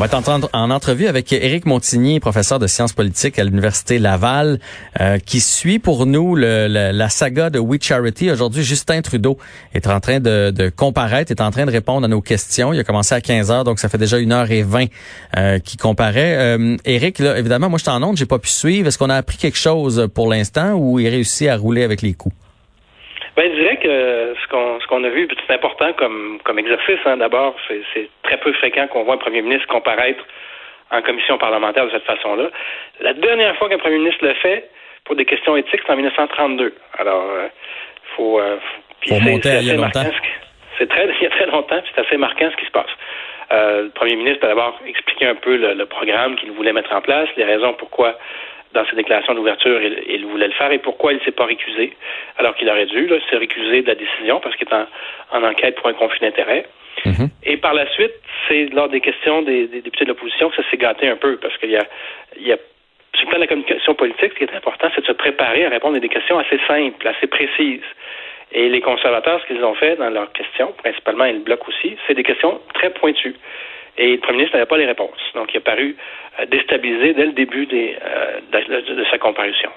On va t'entendre en entrevue avec Éric Montigny, professeur de sciences politiques à l'Université Laval, euh, qui suit pour nous la saga de We Charity. Aujourd'hui, Justin Trudeau est en train de, comparaître, est en train de répondre à nos questions. Il a commencé à 15 heures, donc ça fait déjà une heure et vingt euh, qu'il comparaît. Euh, Éric, là, évidemment, moi je suis en onde, j'ai pas pu suivre. Est-ce qu'on a appris quelque chose pour l'instant ou il réussit à rouler avec les coups? Ben, je dirais que ce qu'on ce qu'on a vu, c'est important comme comme exercice. Hein, D'abord, c'est très peu fréquent qu'on voit un premier ministre comparaître en commission parlementaire de cette façon-là. La dernière fois qu'un premier ministre le fait pour des questions éthiques, c'est en 1932. Alors, euh, faut, euh, faut monter il y a longtemps. C'est très il y a très longtemps, c'est assez marquant ce qui se passe. Euh, le premier ministre a d'abord expliqué un peu le, le programme qu'il voulait mettre en place, les raisons pourquoi dans ses déclarations d'ouverture, il, voulait le faire et pourquoi il ne s'est pas récusé, alors qu'il aurait dû se récuser de la décision parce qu'il est en, enquête pour un conflit d'intérêt. Mm-hmm. Et par la suite, c'est lors des questions des, députés de l'opposition que ça s'est gâté un peu parce qu'il y a, il y a sur le plan de la communication politique, ce qui est important, c'est de se préparer à répondre à des questions assez simples, assez précises. Et les conservateurs, ce qu'ils ont fait dans leurs questions, principalement, et le bloc aussi, c'est des questions très pointues. Et le premier ministre n'avait pas les réponses. Donc, il a paru euh, déstabilisé dès le début euh, de, sa comparution.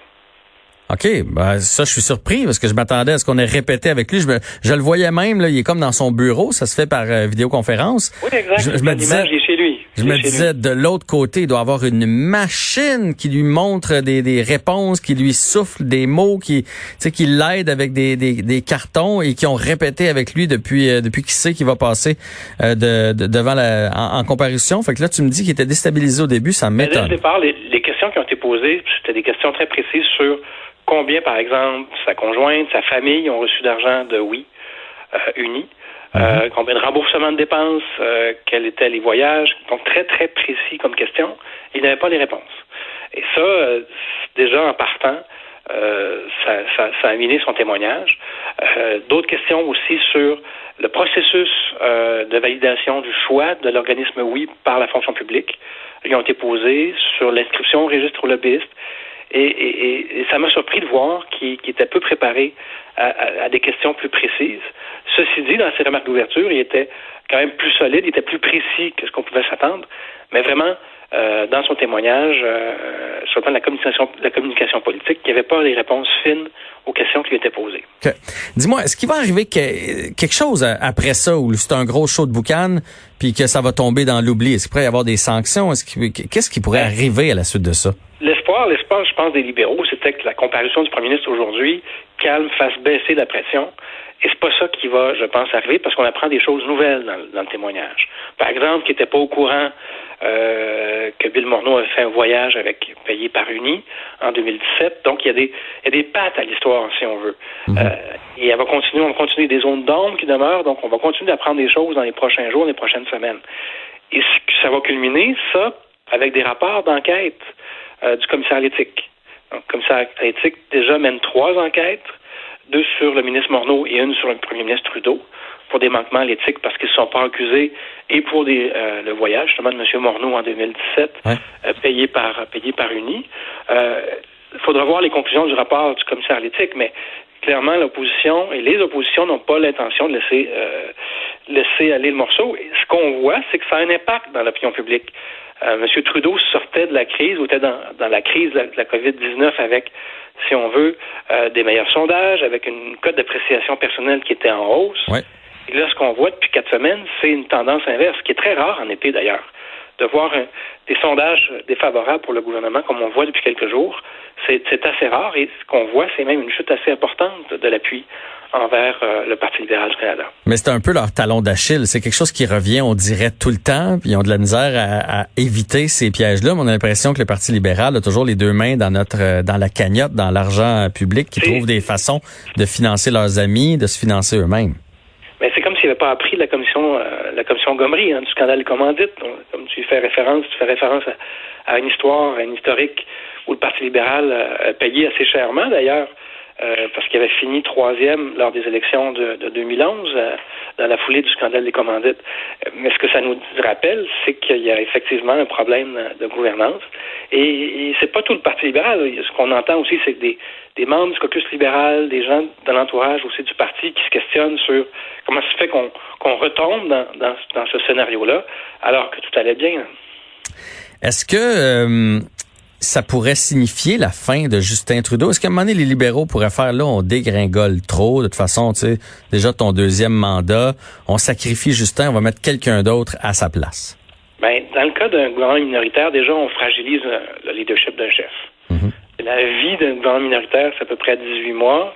OK, ben ça je suis surpris parce que je m'attendais à ce qu'on ait répété avec lui. Je, me, je le voyais même là, il est comme dans son bureau, ça se fait par euh, vidéoconférence. Oui, exact. Je, me disais, il est chez lui. Je me disais de l'autre côté, il doit avoir une machine qui lui montre des, des réponses, qui lui souffle des mots, qui tu sais qui l'aide avec des, des, des, cartons et qui ont répété avec lui depuis euh, depuis qu'il sait qu'il va passer euh, de, devant la en, en, comparution. Fait que là tu me dis qu'il était déstabilisé au début, ça m'étonne. Les, les questions qui ont été posées, c'était des questions très précises sur combien, par exemple, sa conjointe, sa famille ont reçu d'argent de oui euh, uni, euh, mhm. combien de remboursements de dépenses, euh, quels étaient les voyages, donc très très précis comme question. Il n'avait pas les réponses. Et ça, euh, déjà en partant, euh, ça, ça, ça, a miné son témoignage. D'autres questions aussi sur le processus de validation du choix de l'organisme oui par la fonction publique. Ils ont été posées sur l'inscription au registre lobbyiste et, ça m'a surpris de voir qu'il était peu préparé à, des questions plus précises. Ceci dit, dans ses remarques d'ouverture, il était quand même plus solide, il était plus précis que ce qu'on pouvait s'attendre. Mais vraiment, euh, dans son témoignage, euh, sur le plan de la communication, la communication politique, n'y avait pas les réponses fines aux questions qui lui étaient posées. Dis-moi, est-ce qu'il va arriver que, quelque chose après ça, où c'est un gros show de boucan, puis que ça va tomber dans l'oubli? Est-ce qu'il pourrait y avoir des sanctions? Qu'est-ce qui pourrait arriver à la suite de ça? L'espoir, l'espoir, je pense, des libéraux, c'était que la comparution du premier ministre aujourd'hui calme, fasse baisser la pression. Et c'est pas ça qui va, je pense, arriver parce qu'on apprend des choses nouvelles dans, dans le témoignage. Par exemple, qui n'était pas au courant euh, que Bill Morneau a fait un voyage avec payé par Uni en 2017. Donc il y a des, il y a des pattes à l'histoire, si on veut. Mhm. euh, et elle va continuer, on va continuer des zones d'ombre qui demeurent. Donc on va continuer d'apprendre des choses dans les prochains jours, les prochaines semaines. Et ça va culminer ça avec des rapports d'enquête euh, du commissaire à l'éthique. Donc, le commissaire à l'éthique déjà mène trois enquêtes, deux sur le ministre Morneau et une sur le premier ministre Trudeau pour des manquements à l'éthique parce qu'ils ne sont pas accusés et pour des, euh, le voyage justement de M. Morneau en 2017 euh, payé par payé par Uni. Il euh, faudra voir les conclusions du rapport du commissaire à l'éthique, mais clairement l'opposition et les oppositions n'ont pas l'intention de laisser laisser aller le morceau. Et ce qu'on voit, c'est que ça a un impact dans l'opinion publique. M. Trudeau sortait de la crise ou était dans, dans la crise de la, COVID-19 avec, si on veut, des meilleurs sondages, avec une cote d'appréciation personnelle qui était en hausse. Et là, ce qu'on voit depuis quatre semaines, c'est une tendance inverse, qui est très rare en été d'ailleurs, de voir des sondages défavorables pour le gouvernement, comme on voit depuis quelques jours. C'est assez rare et ce qu'on voit, c'est même une chute assez importante de l'appui envers euh, le Parti libéral du Canada. Mais c'est un peu leur talon d'Achille. C'est quelque chose qui revient, on dirait, tout le temps. Puis ils ont de la misère à, éviter ces pièges-là. Mais on a l'impression que le Parti libéral a toujours les deux mains dans notre euh, dans la cagnotte, dans l'argent public, qui trouvent des façons de financer leurs amis, de se financer eux-mêmes. Mais c'est comme s'ils n'avaient pas appris la commission euh, la commission Gomery hein, du scandale des commandites. comme tu fais référence, tu fais référence à, une histoire, à une historique où le Parti libéral a payé assez chèrement d'ailleurs euh, parce qu'il avait fini troisième lors des élections de, de 2011 euh, dans la foulée du scandale des commandites. Mais ce que ça nous rappelle, c'est qu'il y a effectivement un problème de gouvernance. Et, et c'est pas tout le Parti libéral. Ce qu'on entend aussi, c'est des, des membres du caucus libéral, des gens de l'entourage aussi du parti qui se questionnent sur comment ça se fait qu'on retombe dans ce scénario-là alors que tout allait bien. Est-ce que euh, ça pourrait signifier la fin de Justin Trudeau? Est-ce qu'à un moment donné, les libéraux pourraient faire, là, on dégringole trop, de toute façon, tu sais, déjà ton deuxième mandat, on sacrifie Justin, on va mettre quelqu'un d'autre à sa place? Ben, dans le cas d'un gouvernement minoritaire, déjà, on fragilise le leadership d'un chef. Mhm. La vie d'un gouvernement minoritaire, c'est à peu près 18 mois.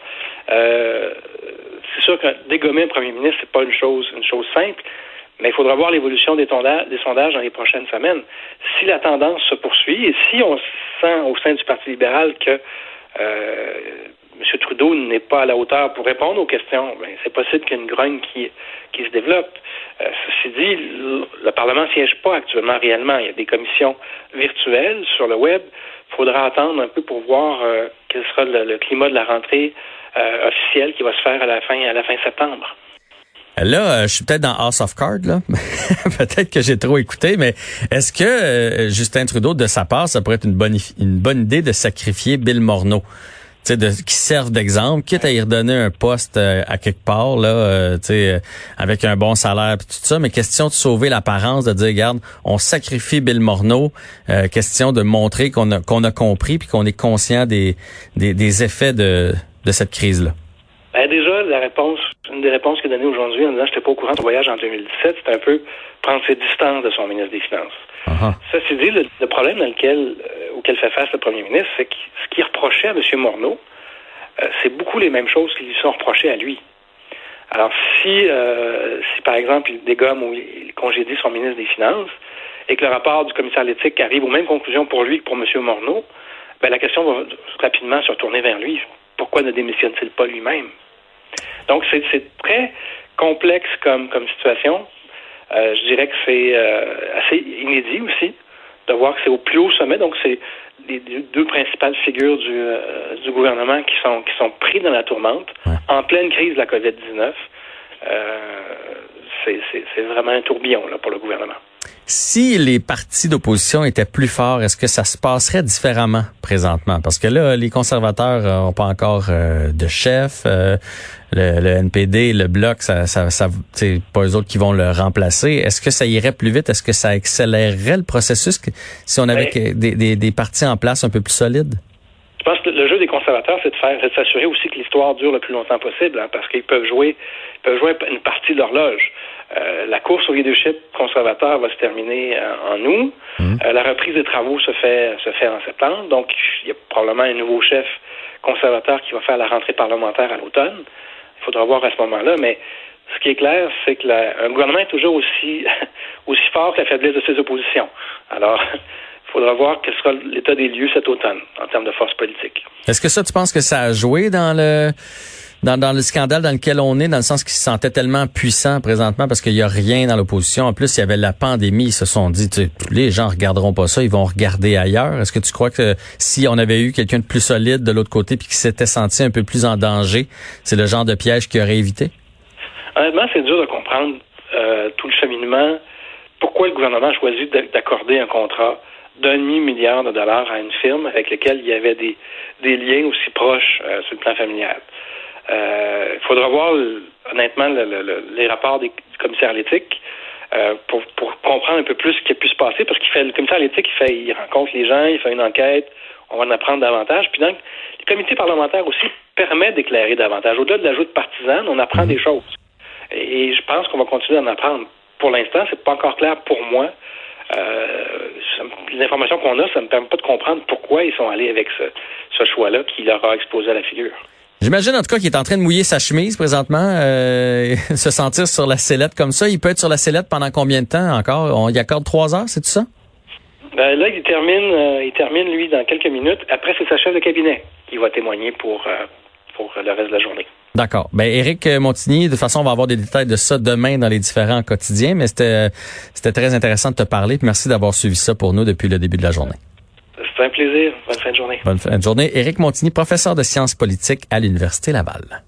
Euh, c'est sûr que dégommer un premier ministre, c'est pas une chose, une chose simple. Mais il faudra voir l'évolution des, sondages dans les prochaines semaines. Si la tendance se poursuit et si on sent au sein du Parti libéral que euh, M. Trudeau n'est pas à la hauteur pour répondre aux questions, ben, c'est possible qu'il y ait une grogne qui, qui se développe. Euh, ceci dit, le, Parlement ne siège pas actuellement réellement. Il y a des commissions virtuelles sur le web. Il faudra attendre un peu pour voir euh, quel sera le, climat de la rentrée euh, officielle qui va se faire à la fin, à la fin septembre. Là, euh, je suis peut-être dans House of Cards, là. peut-être que j'ai trop écouté, mais est-ce que euh, Justin Trudeau, de sa part, ça pourrait être une bonne, idée de sacrifier Bill Morneau? De, qui servent d'exemple, quitte à y redonner un poste euh, à quelque part, là, avec un bon salaire et tout ça, mais question de sauver l'apparence, de dire, regarde, on sacrifie Bill Morneau, question de montrer qu'on a, qu'on a compris puis qu'on est conscient des, des, des effets de, de cette crise-là. Ben déjà, la réponse, une des réponses qu'il a données aujourd'hui en disant je n'étais pas au courant de voyage en 2017, c'est un peu prendre ses distances de son ministre des Finances. Uh-huh. Ça, c'est dit, le, problème dans lequel, euh, auquel fait face le premier ministre, c'est que ce qu'il reprochait à M. Morneau, euh, c'est beaucoup les mêmes choses qui lui sont reprochées à lui. Alors, si, euh, si par exemple, il dégomme ou il congédie son ministre des Finances et que le rapport du commissaire à l'éthique arrive aux mêmes conclusions pour lui que pour M. Morneau, ben, la question va rapidement se retourner vers lui. Pourquoi ne démissionne-t-il pas lui-même? Donc, c'est très complexe comme, comme situation. Euh, je dirais que c'est euh, assez inédit aussi de voir que c'est au plus haut sommet. Donc, c'est les deux principales figures du, euh, du gouvernement qui sont, qui sont pris dans la tourmente en pleine crise de la COVID-19. c'est vraiment un tourbillon là, pour le gouvernement. Si les partis d'opposition étaient plus forts, est-ce que ça se passerait différemment présentement? Parce que là, les conservateurs n'ont pas encore euh, de chef. Euh, le, NPD, le Bloc, ça, ça, ça c'est pas eux autres qui vont le remplacer. Est-ce que ça irait plus vite? Est-ce que ça accélérerait le processus si on avait ben, des, des, des partis en place un peu plus solides? Je pense que le jeu des conservateurs, c'est de faire, s'assurer aussi que l'histoire dure le plus longtemps possible, hein, parce qu'ils peuvent jouer, ils peuvent jouer une partie de l'horloge. Euh, la course au leadership conservateur va se terminer euh, en août. Mmh. Euh, la reprise des travaux se fait se fait en septembre. Donc, il y a probablement un nouveau chef conservateur qui va faire la rentrée parlementaire à l'automne. Il faudra voir à ce moment-là, mais ce qui est clair, c'est que un gouvernement est toujours aussi aussi fort que la faiblesse de ses oppositions. Alors, il faudra voir quel sera l'état des lieux cet automne en termes de force politique. Est-ce que ça, tu penses que ça a joué dans le dans, dans le scandale dans lequel on est, dans le sens qu'ils se sentaient tellement puissants présentement parce qu'il y a rien dans l'opposition. En plus, il y avait la pandémie. Ils se sont dit, les gens regarderont pas ça, ils vont regarder ailleurs. Est-ce que tu crois que si on avait eu quelqu'un de plus solide de l'autre côté puis qui s'était senti un peu plus en danger, c'est le genre de piège qui aurait évité? Honnêtement, c'est dur de comprendre euh, tout le cheminement. Pourquoi le gouvernement a choisi d'accorder un contrat d'un demi-milliard de dollars à une firme avec laquelle il y avait des, des liens aussi proches euh, sur le plan familial? Euh, il faudra voir, honnêtement, les rapports des, du commissaire à l'éthique euh, pour, comprendre un peu plus ce qui a pu se passer, parce qu'il fait le commissaire à l'éthique, il fait, il rencontre les gens, il fait une enquête, on va en apprendre davantage. Puis donc, le comité parlementaire aussi permet d'éclairer davantage. Au-delà de l'ajout de partisane, on apprend des choses. Et je pense qu'on va continuer d'en apprendre. Pour l'instant, c'est pas encore clair pour moi. Euh, les informations qu'on a, ça ne me permet pas de comprendre pourquoi ils sont allés avec ce, ce choix-là qui leur a exposé à la figure. J'imagine en tout cas qu'il est en train de mouiller sa chemise présentement, euh, se sentir sur la sellette comme ça. Il peut être sur la sellette pendant combien de temps encore? On y accorde trois heures, c'est tout ça? Ben, là, il termine, euh, il termine, lui, dans quelques minutes. Après, c'est sa chef de cabinet qui va témoigner pour, euh, pour le reste de la journée. D'accord. Ben, Éric Montigny, de toute façon, on va avoir des détails de ça demain dans les différents quotidiens, mais c'était, c'était très intéressant de te parler. merci d'avoir suivi ça pour nous depuis le début de la journée. C'est un plaisir. Bonne fin de journée. Bonne fin de journée. Éric Montigny, professeur de sciences politiques à l'Université Laval.